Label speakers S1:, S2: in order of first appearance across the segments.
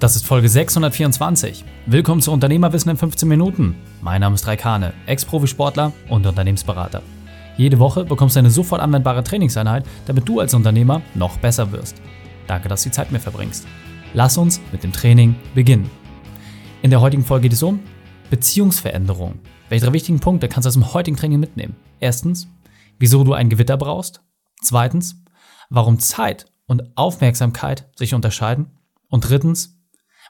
S1: Das ist Folge 624. Willkommen zu Unternehmerwissen in 15 Minuten. Mein Name ist Raikane, Ex-Profisportler und Unternehmensberater. Jede Woche bekommst du eine sofort anwendbare Trainingseinheit, damit du als Unternehmer noch besser wirst. Danke, dass du die Zeit mir verbringst. Lass uns mit dem Training beginnen. In der heutigen Folge geht es um Beziehungsveränderung. Welche drei wichtigen Punkte kannst du aus dem heutigen Training mitnehmen? Erstens, wieso du ein Gewitter brauchst. Zweitens, warum Zeit und Aufmerksamkeit sich unterscheiden. Und drittens,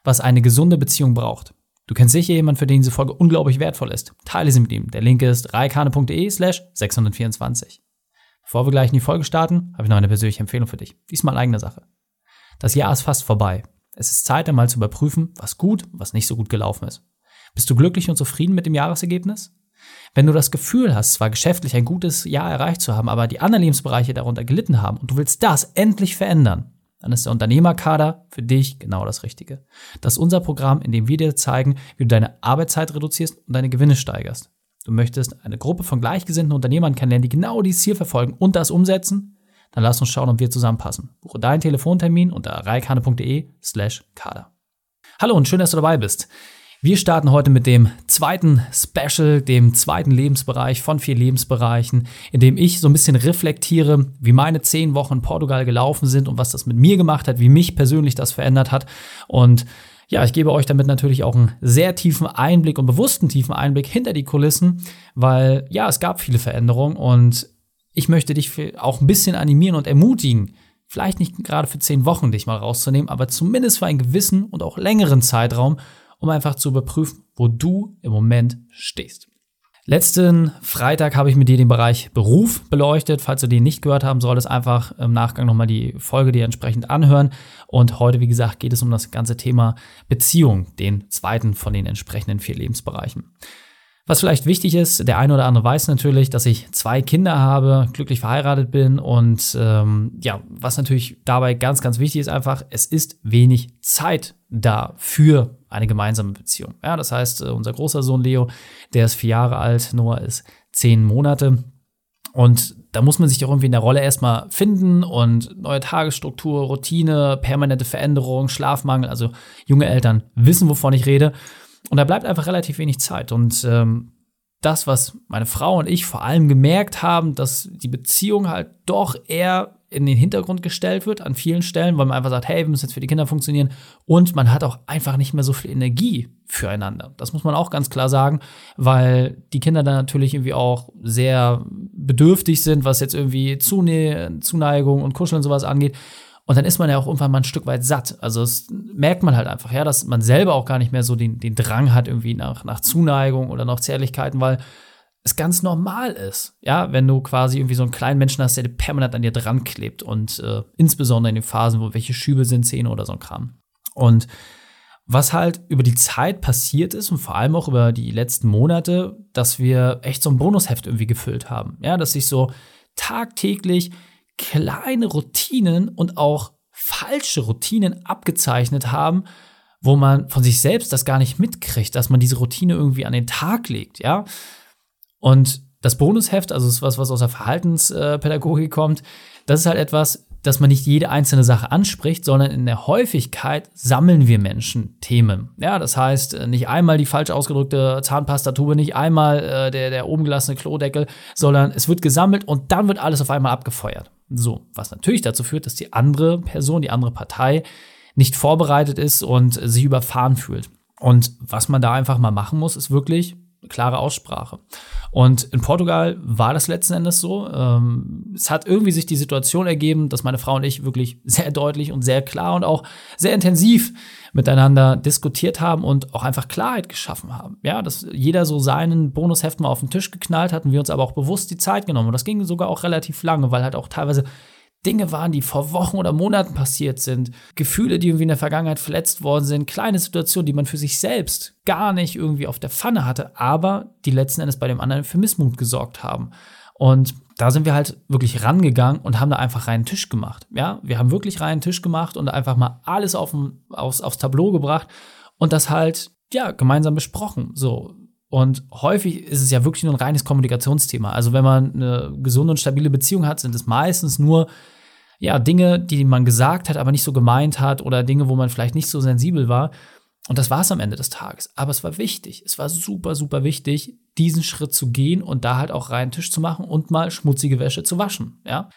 S1: was eine gesunde Beziehung braucht. Du kennst sicher jemanden, für den diese Folge unglaublich wertvoll ist. Teile sie mit ihm. Der Link ist reikane.de slash 624. Bevor wir gleich in die Folge starten, habe ich noch eine persönliche Empfehlung für dich. Diesmal eigene Sache. Das Jahr ist fast vorbei. Es ist Zeit, einmal zu überprüfen, was gut, was nicht so gut gelaufen ist. Bist du glücklich und zufrieden mit dem Jahresergebnis? Wenn du das Gefühl hast, zwar geschäftlich ein gutes Jahr erreicht zu haben, aber die anderen Lebensbereiche darunter gelitten haben und du willst das endlich verändern, dann ist der Unternehmerkader für dich genau das Richtige. Das ist unser Programm, in dem wir dir zeigen, wie du deine Arbeitszeit reduzierst und deine Gewinne steigerst. Du möchtest eine Gruppe von gleichgesinnten Unternehmern kennenlernen, die genau dieses Ziel verfolgen und das umsetzen? Dann lass uns schauen, ob wir zusammenpassen. Buche deinen Telefontermin unter reikane.de slash kader. Hallo und schön, dass du dabei bist. Wir starten heute mit dem zweiten Special, dem zweiten Lebensbereich von vier Lebensbereichen, in dem ich so ein bisschen reflektiere, wie meine zehn Wochen in Portugal gelaufen sind und was das mit mir gemacht hat, wie mich persönlich das verändert hat. Und ja, ich gebe euch damit natürlich auch einen sehr tiefen Einblick und bewussten tiefen Einblick hinter die Kulissen, weil ja, es gab viele Veränderungen und ich möchte dich auch ein bisschen animieren und ermutigen, vielleicht nicht gerade für zehn Wochen dich mal rauszunehmen, aber zumindest für einen gewissen und auch längeren Zeitraum, um einfach zu überprüfen, wo du im Moment stehst. Letzten Freitag habe ich mit dir den Bereich Beruf beleuchtet. Falls du den nicht gehört haben solltest, einfach im Nachgang nochmal die Folge dir entsprechend anhören. Und heute, wie gesagt, geht es um das ganze Thema Beziehung, den zweiten von den entsprechenden vier Lebensbereichen. Was vielleicht wichtig ist, der eine oder andere weiß natürlich, dass ich zwei Kinder habe, glücklich verheiratet bin und ähm, ja, was natürlich dabei ganz, ganz wichtig ist einfach, es ist wenig Zeit da für eine gemeinsame Beziehung. Ja, das heißt, äh, unser großer Sohn Leo, der ist vier Jahre alt, Noah ist zehn Monate und da muss man sich auch irgendwie in der Rolle erstmal finden und neue Tagesstruktur, Routine, permanente Veränderung, Schlafmangel. Also junge Eltern wissen, wovon ich rede. Und da bleibt einfach relativ wenig Zeit. Und ähm, das, was meine Frau und ich vor allem gemerkt haben, dass die Beziehung halt doch eher in den Hintergrund gestellt wird an vielen Stellen, weil man einfach sagt, hey, wir müssen jetzt für die Kinder funktionieren und man hat auch einfach nicht mehr so viel Energie füreinander. Das muss man auch ganz klar sagen, weil die Kinder dann natürlich irgendwie auch sehr bedürftig sind, was jetzt irgendwie Zunähe, Zuneigung und Kuscheln und sowas angeht. Und dann ist man ja auch irgendwann mal ein Stück weit satt. Also das merkt man halt einfach, ja, dass man selber auch gar nicht mehr so den, den Drang hat irgendwie nach, nach Zuneigung oder nach Zärtlichkeiten, weil es ganz normal ist, ja, wenn du quasi irgendwie so einen kleinen Menschen hast, der permanent an dir dran klebt und äh, insbesondere in den Phasen, wo welche Schübe sind, Zähne oder so ein Kram. Und was halt über die Zeit passiert ist und vor allem auch über die letzten Monate, dass wir echt so ein Bonusheft irgendwie gefüllt haben, ja, dass sich so tagtäglich kleine Routinen und auch falsche Routinen abgezeichnet haben, wo man von sich selbst das gar nicht mitkriegt, dass man diese Routine irgendwie an den Tag legt, ja. Und das Bonusheft, also ist was, was aus der Verhaltenspädagogik kommt, das ist halt etwas, dass man nicht jede einzelne Sache anspricht, sondern in der Häufigkeit sammeln wir Menschen Themen. Ja, das heißt, äh, nicht einmal die falsch ausgedrückte Zahnpastatube, nicht einmal äh, der, der oben gelassene Klodeckel, sondern es wird gesammelt und dann wird alles auf einmal abgefeuert. So, was natürlich dazu führt, dass die andere Person, die andere Partei nicht vorbereitet ist und sich überfahren fühlt. Und was man da einfach mal machen muss, ist wirklich klare Aussprache. Und in Portugal war das letzten Endes so. Ähm, es hat irgendwie sich die Situation ergeben, dass meine Frau und ich wirklich sehr deutlich und sehr klar und auch sehr intensiv miteinander diskutiert haben und auch einfach Klarheit geschaffen haben. Ja, dass jeder so seinen Bonusheft mal auf den Tisch geknallt hat und wir uns aber auch bewusst die Zeit genommen. Und das ging sogar auch relativ lange, weil halt auch teilweise Dinge waren, die vor Wochen oder Monaten passiert sind, Gefühle, die irgendwie in der Vergangenheit verletzt worden sind, kleine Situationen, die man für sich selbst gar nicht irgendwie auf der Pfanne hatte, aber die letzten Endes bei dem anderen für Missmut gesorgt haben. Und da sind wir halt wirklich rangegangen und haben da einfach reinen Tisch gemacht. Ja, wir haben wirklich reinen Tisch gemacht und einfach mal alles auf, aufs, aufs Tableau gebracht und das halt, ja, gemeinsam besprochen. So, und häufig ist es ja wirklich nur ein reines Kommunikationsthema. Also wenn man eine gesunde und stabile Beziehung hat, sind es meistens nur ja, Dinge, die man gesagt hat, aber nicht so gemeint hat oder Dinge, wo man vielleicht nicht so sensibel war. Und das war es am Ende des Tages. Aber es war wichtig. Es war super, super wichtig, diesen Schritt zu gehen und da halt auch reinen Tisch zu machen und mal schmutzige Wäsche zu waschen. Ja.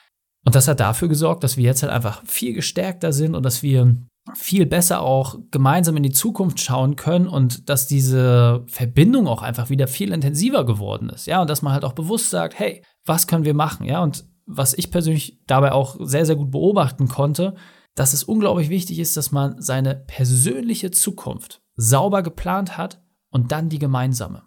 S1: Und das hat dafür gesorgt, dass wir jetzt halt einfach viel gestärkter sind und dass wir viel besser auch gemeinsam in die Zukunft schauen können und dass diese Verbindung auch einfach wieder viel intensiver geworden ist. Ja, und dass man halt auch bewusst sagt, hey, was können wir machen? Ja, und was ich persönlich dabei auch sehr, sehr gut beobachten konnte, dass es unglaublich wichtig ist, dass man seine persönliche Zukunft sauber geplant hat und dann die gemeinsame.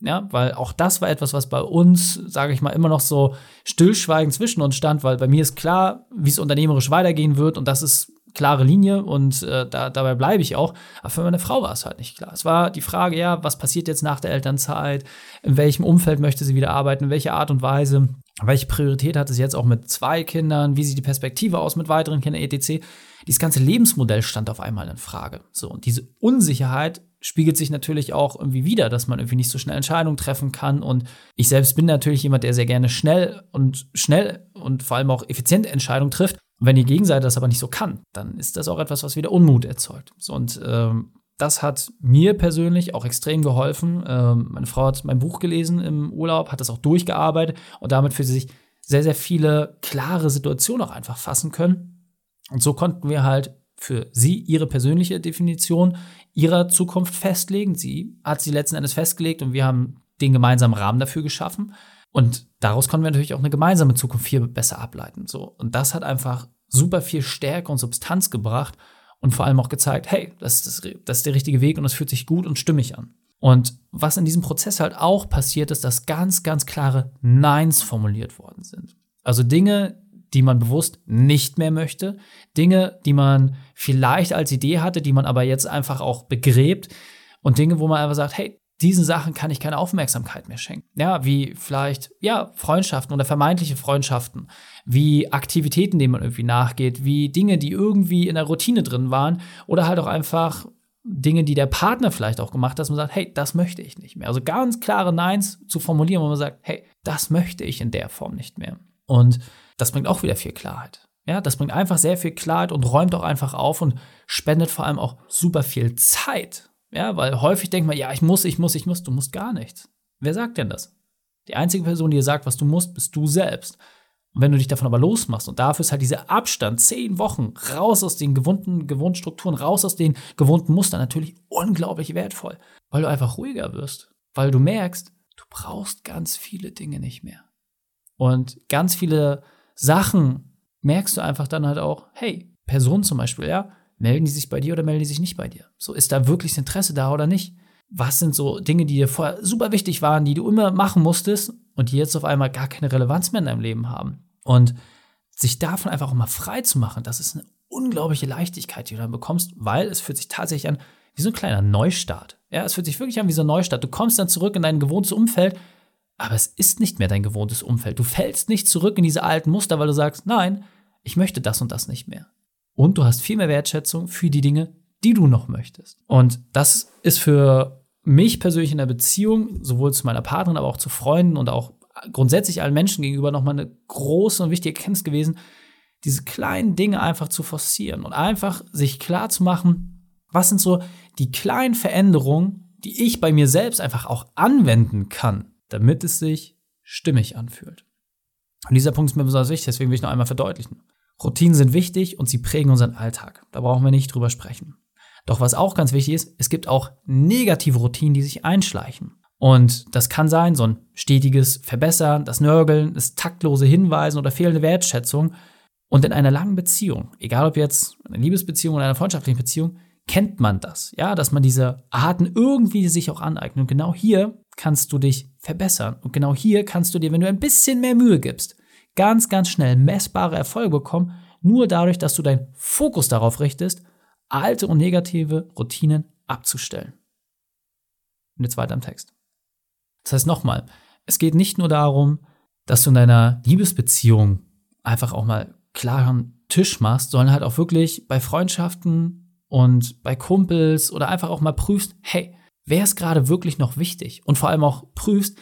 S1: Ja, weil auch das war etwas, was bei uns, sage ich mal, immer noch so stillschweigend zwischen uns stand, weil bei mir ist klar, wie es unternehmerisch weitergehen wird und das ist klare Linie und äh, da, dabei bleibe ich auch. Aber für meine Frau war es halt nicht klar. Es war die Frage, ja, was passiert jetzt nach der Elternzeit? In welchem Umfeld möchte sie wieder arbeiten? In welcher Art und Weise? Welche Priorität hat es jetzt auch mit zwei Kindern? Wie sieht die Perspektive aus mit weiteren Kindern, etc.? Dieses ganze Lebensmodell stand auf einmal in Frage. So, und diese Unsicherheit spiegelt sich natürlich auch irgendwie wieder, dass man irgendwie nicht so schnell Entscheidungen treffen kann. Und ich selbst bin natürlich jemand, der sehr gerne schnell und schnell und vor allem auch effizient Entscheidungen trifft. Und wenn die Gegenseite das aber nicht so kann, dann ist das auch etwas, was wieder Unmut erzeugt. So, und ähm, das hat mir persönlich auch extrem geholfen. Ähm, meine Frau hat mein Buch gelesen im Urlaub, hat das auch durchgearbeitet und damit für sich sehr, sehr viele klare Situationen auch einfach fassen können. Und so konnten wir halt für sie ihre persönliche Definition ihrer Zukunft festlegen. Sie hat sie letzten Endes festgelegt und wir haben den gemeinsamen Rahmen dafür geschaffen. Und daraus konnten wir natürlich auch eine gemeinsame Zukunft viel besser ableiten. So. Und das hat einfach super viel Stärke und Substanz gebracht und vor allem auch gezeigt, hey, das ist, das, das ist der richtige Weg und es fühlt sich gut und stimmig an. Und was in diesem Prozess halt auch passiert ist, dass ganz, ganz klare Neins formuliert worden sind. Also Dinge, die man bewusst nicht mehr möchte, Dinge, die man vielleicht als Idee hatte, die man aber jetzt einfach auch begräbt und Dinge, wo man einfach sagt, hey, diesen Sachen kann ich keine Aufmerksamkeit mehr schenken. Ja, wie vielleicht, ja, Freundschaften oder vermeintliche Freundschaften, wie Aktivitäten, denen man irgendwie nachgeht, wie Dinge, die irgendwie in der Routine drin waren oder halt auch einfach Dinge, die der Partner vielleicht auch gemacht hat, dass man sagt, hey, das möchte ich nicht mehr. Also ganz klare Neins zu formulieren, wo man sagt, hey, das möchte ich in der Form nicht mehr. Und das bringt auch wieder viel Klarheit. Ja, das bringt einfach sehr viel Klarheit und räumt auch einfach auf und spendet vor allem auch super viel Zeit ja, weil häufig denkt man, ja, ich muss, ich muss, ich muss, du musst gar nichts. Wer sagt denn das? Die einzige Person, die dir sagt, was du musst, bist du selbst. Und wenn du dich davon aber losmachst und dafür ist halt dieser Abstand, zehn Wochen, raus aus den gewohnten, gewohnten Strukturen, raus aus den gewohnten Mustern, natürlich unglaublich wertvoll, weil du einfach ruhiger wirst, weil du merkst, du brauchst ganz viele Dinge nicht mehr. Und ganz viele Sachen merkst du einfach dann halt auch, hey, Person zum Beispiel, ja, Melden die sich bei dir oder melden die sich nicht bei dir? So, ist da wirklich Interesse da oder nicht? Was sind so Dinge, die dir vorher super wichtig waren, die du immer machen musstest und die jetzt auf einmal gar keine Relevanz mehr in deinem Leben haben? Und sich davon einfach auch mal frei zu machen, das ist eine unglaubliche Leichtigkeit, die du dann bekommst, weil es fühlt sich tatsächlich an wie so ein kleiner Neustart. Ja, es fühlt sich wirklich an wie so ein Neustart. Du kommst dann zurück in dein gewohntes Umfeld, aber es ist nicht mehr dein gewohntes Umfeld. Du fällst nicht zurück in diese alten Muster, weil du sagst, nein, ich möchte das und das nicht mehr und du hast viel mehr Wertschätzung für die Dinge, die du noch möchtest. Und das ist für mich persönlich in der Beziehung, sowohl zu meiner Partnerin, aber auch zu Freunden und auch grundsätzlich allen Menschen gegenüber nochmal eine große und wichtige Erkenntnis gewesen, diese kleinen Dinge einfach zu forcieren und einfach sich klar zu machen, was sind so die kleinen Veränderungen, die ich bei mir selbst einfach auch anwenden kann, damit es sich stimmig anfühlt. Und dieser Punkt ist mir besonders wichtig, deswegen will ich noch einmal verdeutlichen. Routinen sind wichtig und sie prägen unseren Alltag. Da brauchen wir nicht drüber sprechen. Doch was auch ganz wichtig ist, es gibt auch negative Routinen, die sich einschleichen. Und das kann sein, so ein stetiges Verbessern, das Nörgeln, das taktlose Hinweisen oder fehlende Wertschätzung. Und in einer langen Beziehung, egal ob jetzt eine Liebesbeziehung oder eine freundschaftliche Beziehung, kennt man das, ja, dass man diese Arten irgendwie sich auch aneignet. Und genau hier kannst du dich verbessern. Und genau hier kannst du dir, wenn du ein bisschen mehr Mühe gibst, ganz, ganz schnell messbare Erfolge bekommen, nur dadurch, dass du deinen Fokus darauf richtest, alte und negative Routinen abzustellen. Und jetzt weiter im Text. Das heißt nochmal, es geht nicht nur darum, dass du in deiner Liebesbeziehung einfach auch mal klaren Tisch machst, sondern halt auch wirklich bei Freundschaften und bei Kumpels oder einfach auch mal prüfst, hey, wer ist gerade wirklich noch wichtig? Und vor allem auch prüfst,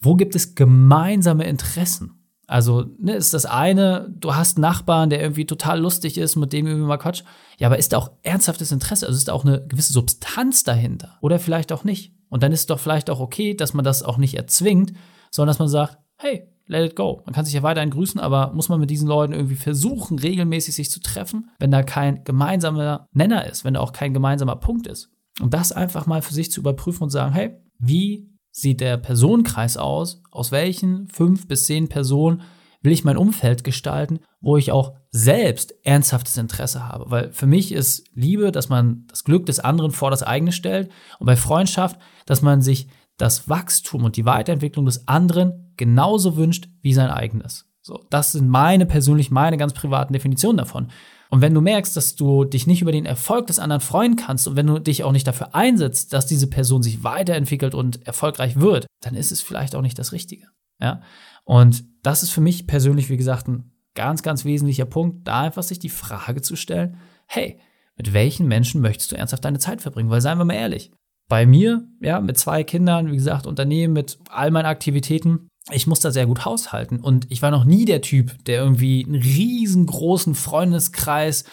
S1: wo gibt es gemeinsame Interessen? Also, ne, ist das eine, du hast einen Nachbarn, der irgendwie total lustig ist, mit dem irgendwie mal Quatsch. Ja, aber ist da auch ernsthaftes Interesse? Also ist da auch eine gewisse Substanz dahinter? Oder vielleicht auch nicht? Und dann ist es doch vielleicht auch okay, dass man das auch nicht erzwingt, sondern dass man sagt, hey, let it go. Man kann sich ja weiterhin grüßen, aber muss man mit diesen Leuten irgendwie versuchen, regelmäßig sich zu treffen, wenn da kein gemeinsamer Nenner ist, wenn da auch kein gemeinsamer Punkt ist. Und das einfach mal für sich zu überprüfen und sagen, hey, wie sieht der Personenkreis aus? Aus welchen fünf bis zehn Personen will ich mein Umfeld gestalten, wo ich auch selbst ernsthaftes Interesse habe? Weil für mich ist Liebe, dass man das Glück des anderen vor das eigene stellt und bei Freundschaft, dass man sich das Wachstum und die Weiterentwicklung des anderen genauso wünscht wie sein eigenes. So, das sind meine persönlich, meine ganz privaten Definitionen davon. Und wenn du merkst, dass du dich nicht über den Erfolg des anderen freuen kannst und wenn du dich auch nicht dafür einsetzt, dass diese Person sich weiterentwickelt und erfolgreich wird, dann ist es vielleicht auch nicht das Richtige. Ja? Und das ist für mich persönlich, wie gesagt, ein ganz, ganz wesentlicher Punkt, da einfach sich die Frage zu stellen, hey, mit welchen Menschen möchtest du ernsthaft deine Zeit verbringen? Weil seien wir mal ehrlich, bei mir, ja, mit zwei Kindern, wie gesagt, Unternehmen, mit all meinen Aktivitäten, ich muss da sehr gut haushalten. Und ich war noch nie der Typ, der irgendwie einen riesengroßen Freundeskreis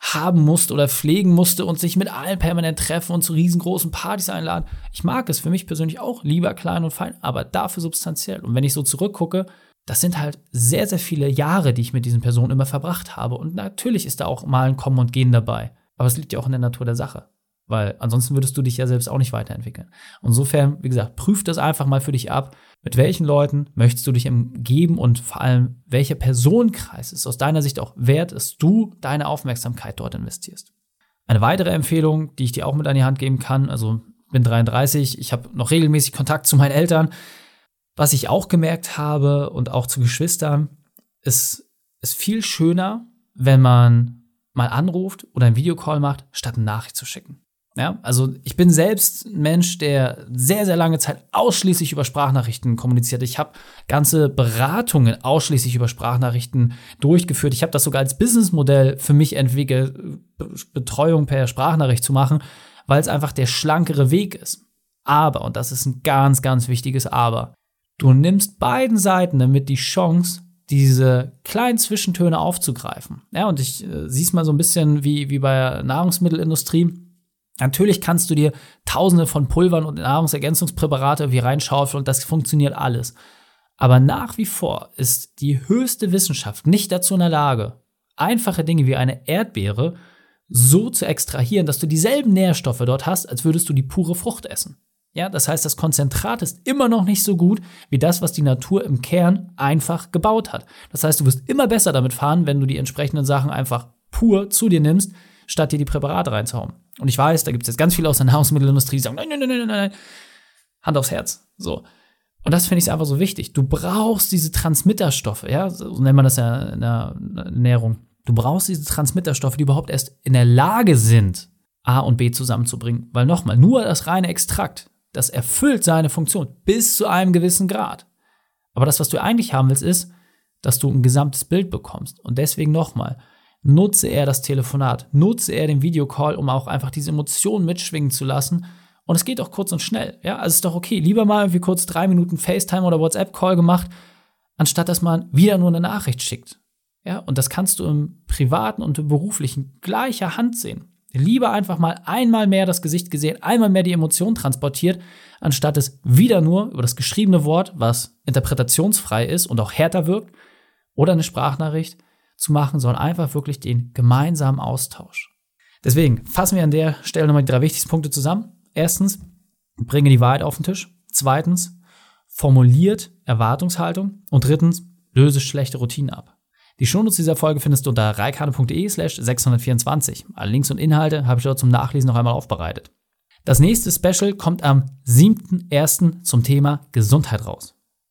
S1: haben musste oder pflegen musste und sich mit allen permanent treffen und zu riesengroßen Partys einladen. Ich mag es für mich persönlich auch lieber klein und fein, aber dafür substanziell. Und wenn ich so zurückgucke, das sind halt sehr, sehr viele Jahre, die ich mit diesen Personen immer verbracht habe. Und natürlich ist da auch mal ein Kommen und Gehen dabei. Aber es liegt ja auch in der Natur der Sache. Weil ansonsten würdest du dich ja selbst auch nicht weiterentwickeln. Insofern, wie gesagt, prüf das einfach mal für dich ab. Mit welchen Leuten möchtest du dich umgeben und vor allem, welcher Personenkreis ist aus deiner Sicht auch wert, dass du deine Aufmerksamkeit dort investierst. Eine weitere Empfehlung, die ich dir auch mit an die Hand geben kann, also bin 33, ich habe noch regelmäßig Kontakt zu meinen Eltern. Was ich auch gemerkt habe und auch zu Geschwistern, ist, ist viel schöner, wenn man mal anruft oder einen Videocall macht, statt eine Nachricht zu schicken. Ja, also ich bin selbst ein Mensch, der sehr, sehr lange Zeit ausschließlich über Sprachnachrichten kommuniziert. Ich habe ganze Beratungen ausschließlich über Sprachnachrichten durchgeführt. Ich habe das sogar als Businessmodell für mich entwickelt, Betreuung per Sprachnachricht zu machen, weil es einfach der schlankere Weg ist. Aber, und das ist ein ganz, ganz wichtiges Aber, du nimmst beiden Seiten damit die Chance, diese kleinen Zwischentöne aufzugreifen. Ja, und ich äh, sieh's mal so ein bisschen wie, wie bei der Nahrungsmittelindustrie Natürlich kannst du dir tausende von Pulvern und Nahrungsergänzungspräparate wie reinschaufeln und das funktioniert alles. Aber nach wie vor ist die höchste Wissenschaft nicht dazu in der Lage, einfache Dinge wie eine Erdbeere so zu extrahieren, dass du dieselben Nährstoffe dort hast, als würdest du die pure Frucht essen. Ja, das heißt, das Konzentrat ist immer noch nicht so gut wie das, was die Natur im Kern einfach gebaut hat. Das heißt, du wirst immer besser damit fahren, wenn du die entsprechenden Sachen einfach pur zu dir nimmst, statt dir die Präparate reinzuhauen. Und ich weiß, da gibt es jetzt ganz viele aus der Nahrungsmittelindustrie, die sagen, nein, nein, nein, nein, nein, Hand aufs Herz. So. Und das finde ich einfach so wichtig. Du brauchst diese Transmitterstoffe, ja, so nennt man das ja in der Ernährung. Du brauchst diese Transmitterstoffe, die überhaupt erst in der Lage sind, A und B zusammenzubringen. Weil nochmal, nur das reine Extrakt, das erfüllt seine Funktion bis zu einem gewissen Grad. Aber das, was du eigentlich haben willst, ist, dass du ein gesamtes Bild bekommst. Und deswegen nochmal, nutze er das Telefonat, nutze er den Videocall, um auch einfach diese Emotionen mitschwingen zu lassen. Und es geht auch kurz und schnell. Ja, also ist doch okay. Lieber mal irgendwie kurz drei Minuten FaceTime oder WhatsApp-Call gemacht, anstatt dass man wieder nur eine Nachricht schickt. Ja, und das kannst du im privaten und im beruflichen gleicher Hand sehen. Lieber einfach mal einmal mehr das Gesicht gesehen, einmal mehr die Emotion transportiert, anstatt es wieder nur über das geschriebene Wort, was interpretationsfrei ist und auch härter wirkt, oder eine Sprachnachricht, zu machen, sondern einfach wirklich den gemeinsamen Austausch. Deswegen fassen wir an der Stelle nochmal die drei wichtigsten Punkte zusammen. Erstens, bringe die Wahrheit auf den Tisch. Zweitens, formuliert Erwartungshaltung. Und drittens, löse schlechte Routinen ab. Die Shownotes dieser Folge findest du unter reikane.de slash 624. Alle Links und Inhalte habe ich dort zum Nachlesen noch einmal aufbereitet. Das nächste Special kommt am 7.1. zum Thema Gesundheit raus.